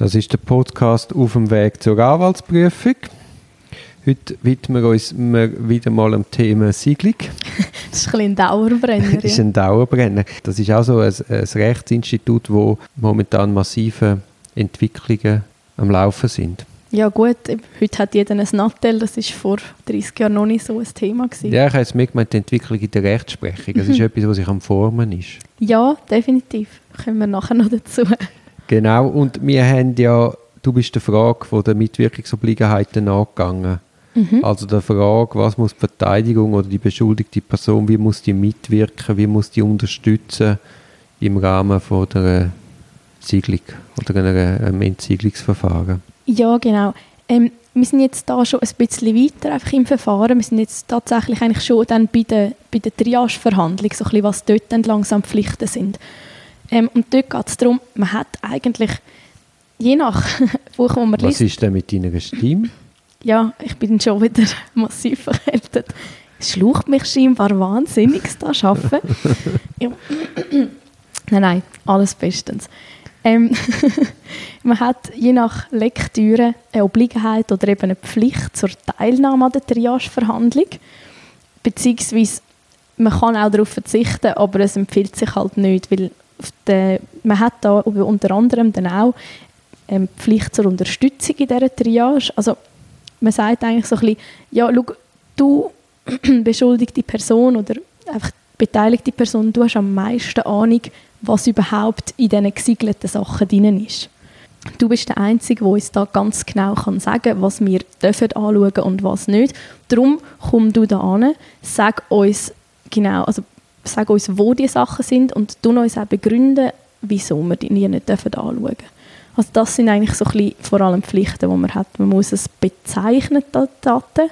Das ist der Podcast auf dem Weg zur Anwaltsprüfung. Heute widmen wir uns wieder mal dem Thema Siedlung. Das ist ein, ein Dauerbrenner. das ist ein Dauerbrenner. Das ist auch so ein, ein Rechtsinstitut, wo momentan massive Entwicklungen am Laufen sind. Ja gut, heute hat jeder ein Nattel, das ist vor 30 Jahren noch nicht so ein Thema gewesen. Ja, ich habe jetzt mitgemeint, die Entwicklung in der Rechtsprechung, das ist mhm. etwas, was sich am Formen ist. Ja, definitiv. Kommen wir nachher noch dazu. Genau, und wir haben ja, du bist der Frage von der Mitwirkungsobliegenheiten nachgegangen. Mhm. Also der Frage, was muss die Verteidigung oder die beschuldigte Person, wie muss die mitwirken, wie muss die unterstützen im Rahmen von der Siegelung oder einem Entsiegelungsverfahren? Ja, genau. Ähm, wir sind jetzt da schon ein bisschen weiter einfach im Verfahren. Wir sind jetzt tatsächlich eigentlich schon dann bei der, bei der Triage-Verhandlung, so ein bisschen, was dort dann langsam Pflichten sind. Ähm, und dort geht es darum, man hat eigentlich, je nach Buch, wo man Was liest... Was ist denn mit deiner Stimme? Ja, ich bin schon wieder massiv verkältet. Es schlaucht mich scheinbar wahnsinnig, das Arbeiten. ja. nein, nein, alles bestens. Ähm, man hat je nach Lektüre eine Obliegenheit oder eben eine Pflicht zur Teilnahme an der Triage-Verhandlung. Beziehungsweise man kann auch darauf verzichten, aber es empfiehlt sich halt nicht, weil der, man hat da unter anderem dann auch ähm, Pflicht zur Unterstützung in dieser Triage. Also man sagt eigentlich so ein bisschen, ja, schau, du beschuldigte Person oder einfach beteiligte Person, du hast am meisten Ahnung, was überhaupt in diesen gesiegelten Sachen drin ist. Du bist der Einzige, der uns da ganz genau kann sagen kann, was wir dürfen anschauen und was nicht. Darum komm du da an, sag uns genau, also sag uns, wo die Sachen sind und du uns auch begründen, wieso wir die nicht anschauen dürfen. Also das sind eigentlich so ein bisschen vor allem Pflichten, die man hat. Man muss es bezeichnen, die Daten,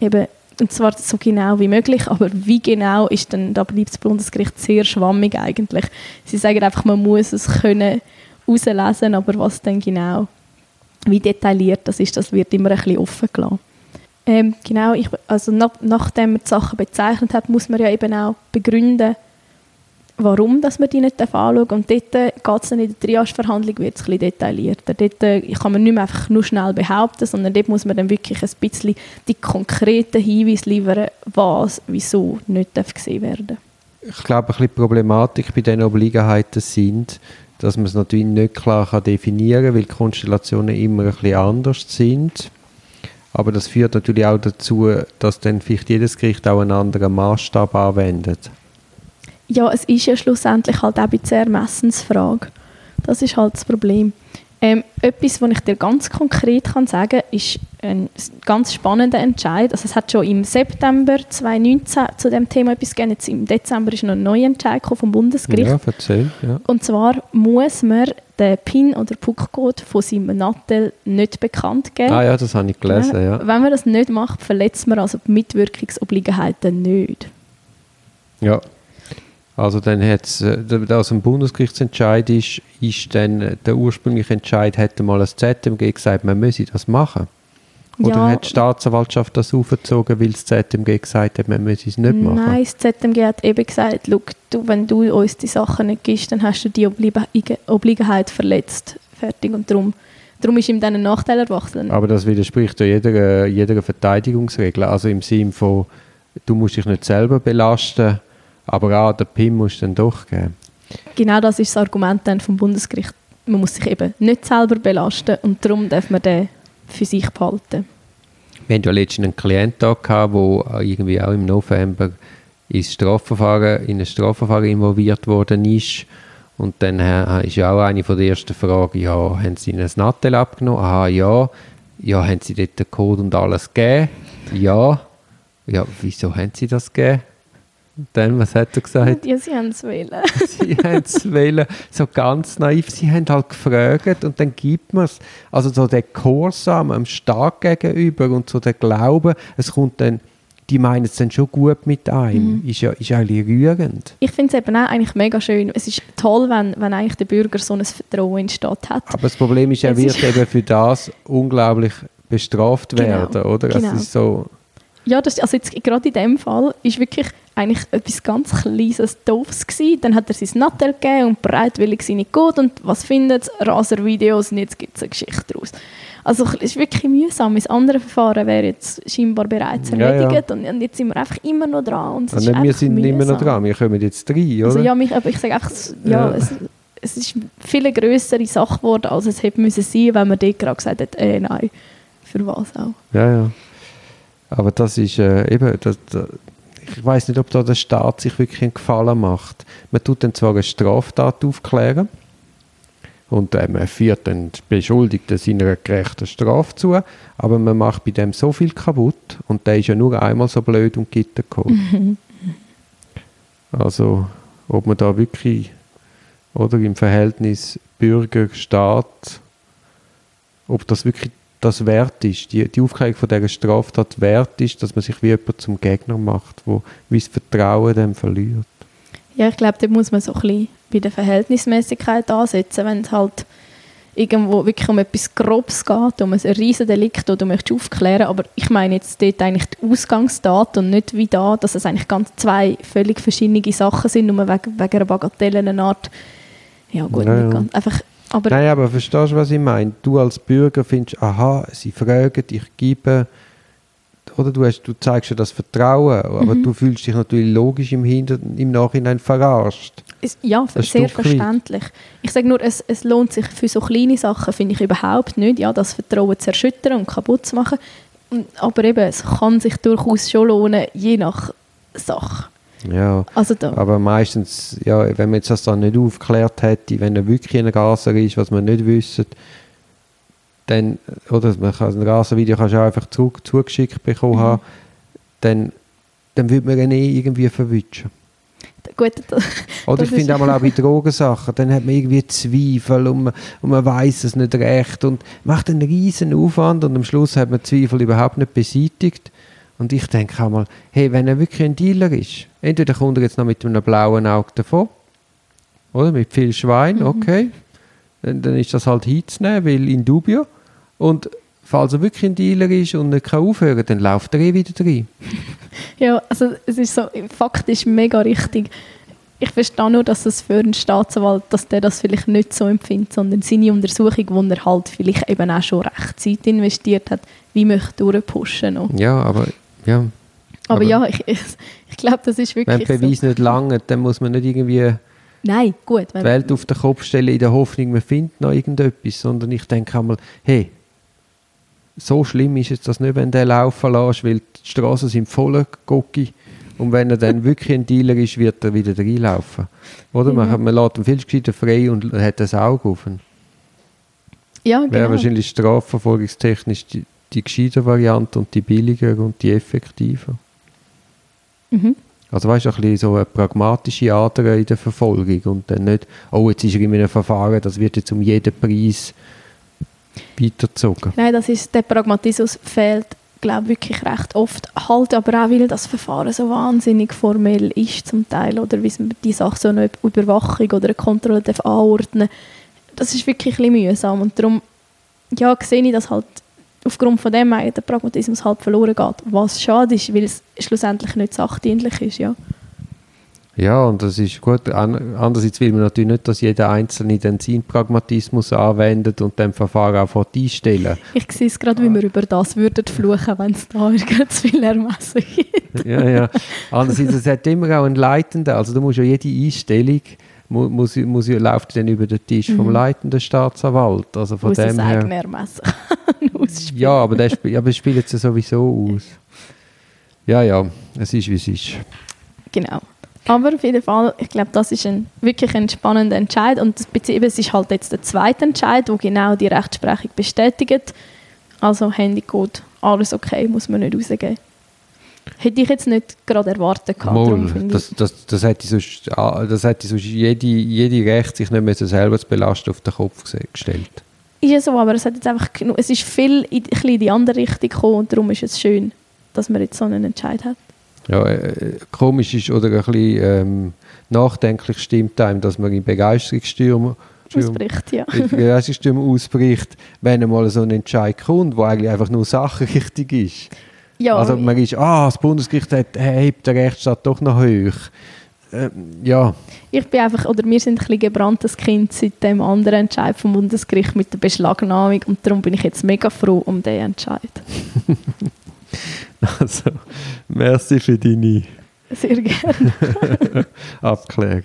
eben, und zwar so genau wie möglich, aber wie genau ist dann, da bleibt das Bundesgericht sehr schwammig eigentlich. Sie sagen einfach, man muss es können herauslesen, aber was dann genau, wie detailliert das ist, das wird immer ein bisschen offen gelassen. Ähm, genau, ich, also nach, nachdem man die Sachen bezeichnet hat, muss man ja eben auch begründen, warum dass man die nicht anschauen darf. Und dort geht es dann in der Triage-Verhandlung wird ein bisschen detaillierter. Dort äh, kann man nicht mehr einfach nur schnell behaupten, sondern dort muss man dann wirklich ein bisschen die konkreten Hinweise liefern, was, wieso nicht gesehen werden Ich glaube, ein bisschen Problematik bei diesen Obliegenheiten sind, dass man es natürlich nicht klar definieren kann, weil die Konstellationen immer ein bisschen anders sind aber das führt natürlich auch dazu, dass dann vielleicht jedes Gericht auch einen anderen Maßstab anwendet. Ja, es ist ja schlussendlich halt auch eine Ermessensfrage. Das ist halt das Problem. Ähm, etwas, was ich dir ganz konkret kann sagen kann, ist ein ganz spannender Entscheid. Also es hat schon im September 2019 zu dem Thema etwas gegeben. Jetzt im Dezember ist noch ein neuer Entscheid vom Bundesgericht. Ja, erzähl. Ja. Und zwar muss man den PIN oder PUC-Code von seinem Nattel nicht bekannt geben. Ah ja, das habe ich gelesen, ja. Wenn man das nicht macht, verletzt man also die Mitwirkungsobliegenheiten nicht. Ja, also dann hat es, äh, ein Bundesgerichtsentscheid ist, ist dann der ursprüngliche Entscheid, hätte mal das ZMG gesagt, man müsse das machen. Oder ja, hat die Staatsanwaltschaft das aufgezogen, weil das ZMG gesagt hat, man müsse es nicht machen? Nein, das ZMG hat eben gesagt, du, wenn du uns die Sachen nicht gibst, dann hast du die Obliegenheit verletzt. Fertig. Und darum, darum ist ihm dann ein Nachteil erwachsen. Aber das widerspricht ja jeder, jeder Verteidigungsregel. Also im Sinne von, du musst dich nicht selber belasten, aber auch den PIN musst du dann doch geben. Genau das ist das Argument dann vom Bundesgericht. Man muss sich eben nicht selber belasten und darum darf man den für sich behalten. Wir hatten ja letztens einen Klienten der irgendwie auch im November ins Strafverfahren, in ein Strafverfahren involviert worden ist. Und dann ist ja auch eine von der ersten Fragen, ja, haben Sie Ihnen ein Nattel abgenommen? Aha, ja. Ja, haben Sie dort den Code und alles gegeben? Ja. Ja, wieso haben Sie das gegeben? Dann, was hat er gesagt? Ja, sie haben es wählen. sie haben es wählen. So ganz naiv. Sie haben halt gefragt und dann gibt man es. Also so der Gehorsam am Staat gegenüber und so der Glaube, es kommt dann, die meinen es dann schon gut mit einem. Mhm. Ist ja ist eigentlich rührend. Ich finde es eben auch eigentlich mega schön. Es ist toll, wenn, wenn eigentlich der Bürger so ein Vertrauen in den Staat hat. Aber das Problem ist, er es wird ist eben für das unglaublich bestraft genau, werden, oder? Genau. Es ist so Ja, das, also jetzt gerade in dem Fall ist wirklich eigentlich etwas ganz Kleines, Doofes gewesen. Dann hat er sein Nattel gegeben und bereitwillig seine gut und was findet Raser-Videos und jetzt gibt es eine Geschichte daraus. Also es ist wirklich mühsam. Das andere Verfahren wäre jetzt scheinbar bereits erledigt Ja, Und, und jetzt sind wir einfach immer noch dran. Und es Und wir sind immer noch mühsam. dran, wir kommen jetzt rein, oder? Also ja, mich, aber ich sage einfach, es- ja, Ja. Es, es ist eine viel größere Sache geworden, als es hätte müssen sein, wenn man dort gerade gesagt hat, äh, nein, für was auch. Ja, ja. Aber das ist äh, eben, das, das, ich weiß nicht, ob da der Staat sich wirklich einen Gefallen macht. Man tut dann zwar eine Straftat aufklären und äh, man führt den Beschuldigten seiner gerechten Strafe zu, aber man macht bei dem so viel kaputt und der ist ja nur einmal so blöd und Gitter gekommen. also, ob man da wirklich oder im Verhältnis Bürger-Staat, ob das wirklich das wert ist, die, die Aufklärung von dieser Straftat wert ist, dass man sich wie jemand zum Gegner macht, wo wie das Vertrauen dem verliert. Ja, ich glaube, da muss man so ein bisschen bei der Verhältnismäßigkeit ansetzen, wenn es halt irgendwo wirklich um etwas Grobes geht, um ein riesen Delikt, das du möchtest aufklären aber ich meine jetzt dort eigentlich die Ausgangsdaten und nicht wie da, dass es eigentlich ganz zwei völlig verschiedene Sachen sind, nur wegen, wegen einer Bagatelle, eine Art, ja gut, Ja, ja. einfach, aber Nein, aber verstehst du, was ich meine? Du als Bürger findest, aha, sie fragen, ich gebe, oder du, hast, du zeigst ja das Vertrauen, aber Mhm. du fühlst dich natürlich logisch im, Hinter im Nachhinein verarscht. Es, ja, Ein sehr verständlich. Ich sage nur, es, es lohnt sich für so kleine Sachen, finde ich überhaupt nicht, ja, das Vertrauen zu erschüttern und kaputt zu machen. Aber eben, es kann sich durchaus schon lohnen, je nach Sache. Ja, Also da, aber meistens, ja, wenn man jetzt das dann nicht aufgeklärt hätte, wenn er wirklich ein Raser ist, was man nicht wissen, dann, oder man kann, ein Raservideo kannst du auch einfach zurück, zugeschickt bekommen Mhm. haben, dann, dann würde man ihn eh irgendwie verwischen. gut, das, Oder ich finde auch mal auch bei Drogensachen, dann hat man irgendwie Zweifel und man, und man weiß es nicht recht und macht einen riesen Aufwand und am Schluss hat man Zweifel überhaupt nicht beseitigt. Und ich denke auch mal, hey, wenn er wirklich ein Dealer ist, entweder kommt er jetzt noch mit einem blauen Auge davon, oder mit viel Schwein, Mhm. okay, dann, dann ist das halt hinzunehmen, weil in dubio. Und falls er wirklich ein Dealer ist und nicht kann aufhören dann läuft er eh wieder rein. ja, also es ist so faktisch mega richtig. Ich verstehe nur, dass es für einen Staatsanwalt, dass der das vielleicht nicht so empfindet, sondern seine Untersuchung, wo er halt vielleicht eben auch schon recht Zeit investiert hat, wie möchte durchpushen noch. Ja, aber ja, Aber, Aber- ja, ich, ich, glaube, das ist wenn wirklich der so. Beweis nicht lange, dann muss man nicht irgendwie Nein, gut. Wenn, die Welt auf den Kopf stellen in der Hoffnung, man findet noch irgendetwas, sondern ich denke einmal, hey, so schlimm ist es das nicht, wenn der laufen lässt, weil die Straßen sind voller Gocki und wenn er dann wirklich ein Dealer ist, wird er wieder reinlaufen. Oder? Man, Ja. man lässt ihn viel gescheiter frei und hat das Auge offen. ja, Wäre genau. wahrscheinlich strafverfolgungstechnisch die, die gescheite Variante und die billiger und die effektiver. Mhm. Also weißt du, ein bisschen so eine pragmatische Ader in der Verfolgung und dann nicht, oh, jetzt ist er in einem Verfahren, das wird jetzt um jeden Preis weitergezogen. Nein, das ist, der Pragmatismus fehlt, glaube wirklich recht oft. Halt aber auch, weil das Verfahren so wahnsinnig formell ist zum Teil oder wie man die Sache so eine Überwachung oder eine Kontrolle darf anordnen Das ist wirklich ein bisschen mühsam und darum ja, sehe ich, dass halt aufgrund von dem der Pragmatismus halt verloren geht. Was schade ist, weil es schlussendlich nicht sachdienlich ist, ja. Ja, und das ist gut. An, andererseits will man natürlich nicht, dass jeder Einzelne den seinen Pragmatismus anwendet und dem Verfahren auch einstellen. Ich sehe es gerade, wie wir über das würden fluchen, wenn es da irgend zu viel Ermessen gibt. ja, ja. Andererseits, es hat immer auch einen Leitenden. Also du musst ja jede Einstellung mu, muss, muss, läuft dann über den Tisch vom Mhm. leitenden Staatsanwalt. Also von Muss es dem eigene her. Ermessen ausspielen. Ja, aber der spielt, aber es spielt ja sowieso aus. Ja, ja, es ist wie es ist. Genau. Aber auf jeden Fall, ich glaube, das ist ein, wirklich ein spannender Entscheid und das es ist halt jetzt der zweite Entscheid, wo genau die Rechtsprechung bestätigt. Also Handycode, alles okay, muss man nicht rausgeben. Hätte ich jetzt nicht gerade erwartet gehabt. finde das, das, das hätte sonst, ah, das hätte sonst jede, jede Recht, sich nicht mehr selber zu belasten, auf den Kopf gestellt. ist ja so, aber es hat jetzt einfach genug, es ist viel in, in die andere Richtung gekommen und darum ist es schön, dass man jetzt so einen Entscheid hat. Ja, äh, komisch ist oder ein bisschen ähm, nachdenklich stimmt einem, dass man in Begeisterungsstürmen Stürm- Ausbricht, ja. Begeisterungsstürmen ausbricht, wenn einmal so ein Entscheid kommt, wo eigentlich einfach nur sachrichtig ist. Ja, also man ist, ah, das Bundesgericht hat, hebt den Rechtsstaat doch noch hoch. Ähm, ja, ich bin einfach, oder wir sind ein bisschen gebranntes Kind seit dem anderen Entscheid vom Bundesgericht mit der Beschlagnahmung und darum bin ich jetzt mega froh um den Entscheid. also merci für deine Sehr gerne. Abklärung.